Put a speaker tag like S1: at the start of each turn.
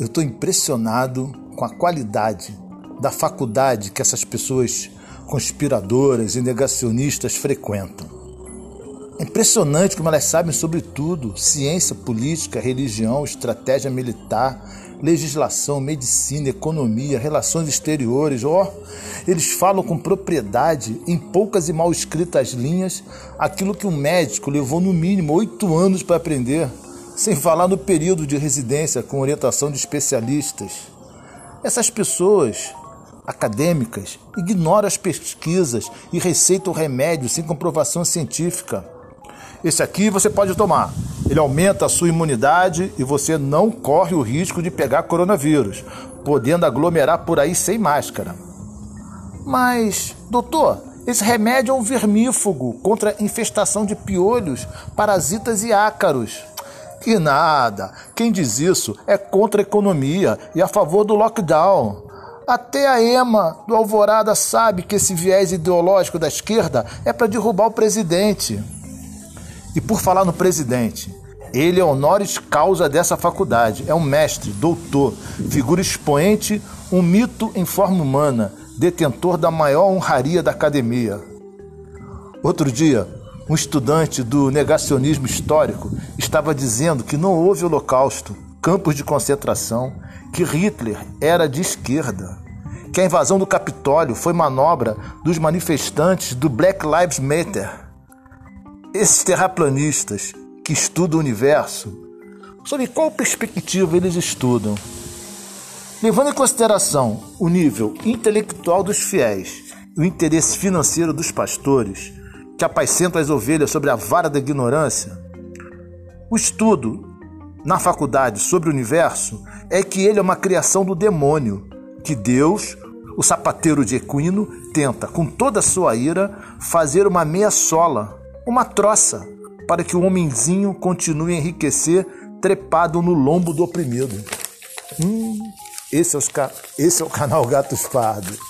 S1: eu estou impressionado com a qualidade da faculdade que essas pessoas conspiradoras e negacionistas frequentam. É impressionante como elas sabem sobre tudo: ciência, política, religião, estratégia militar, legislação, medicina, economia, relações exteriores. Ó, oh, eles falam com propriedade, em poucas e mal escritas linhas, aquilo que um médico levou no mínimo oito anos para aprender, sem falar no período de residência com orientação de especialistas. Essas pessoas acadêmicas ignoram as pesquisas e receitam remédio sem comprovação científica. Esse aqui você pode tomar. Ele aumenta a sua imunidade e você não corre o risco de pegar coronavírus, podendo aglomerar por aí sem máscara. Mas, doutor, esse remédio é um vermífugo contra infestação de piolhos, parasitas e ácaros. Que nada! Quem diz isso é contra a economia e a favor do lockdown. Até a EMA do Alvorada sabe que esse viés ideológico da esquerda é para derrubar o presidente. E por falar no presidente, ele é honoris causa dessa faculdade, é um mestre, doutor, figura expoente, um mito em forma humana, detentor da maior honraria da academia. Outro dia, um estudante do negacionismo histórico estava dizendo que não houve holocausto, campos de concentração, que Hitler era de esquerda, que a invasão do Capitólio foi manobra dos manifestantes do Black Lives Matter esses terraplanistas que estudam o universo, sobre qual perspectiva eles estudam? Levando em consideração o nível intelectual dos fiéis e o interesse financeiro dos pastores, que apacentam as ovelhas sobre a vara da ignorância, o estudo na faculdade sobre o universo é que ele é uma criação do demônio, que Deus, o sapateiro de equino, tenta, com toda a sua ira, fazer uma meia sola uma troça para que o homenzinho continue a enriquecer trepado no lombo do oprimido. Hum, esse é, os, esse é o canal Gatos Pardos.